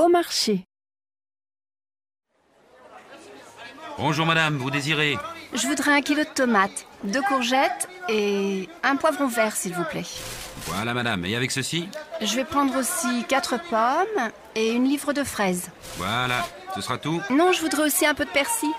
Au marché. Bonjour madame, vous désirez Je voudrais un kilo de tomates, deux courgettes et un poivron vert, s'il vous plaît. Voilà madame, et avec ceci Je vais prendre aussi quatre pommes et une livre de fraises. Voilà, ce sera tout Non, je voudrais aussi un peu de persil.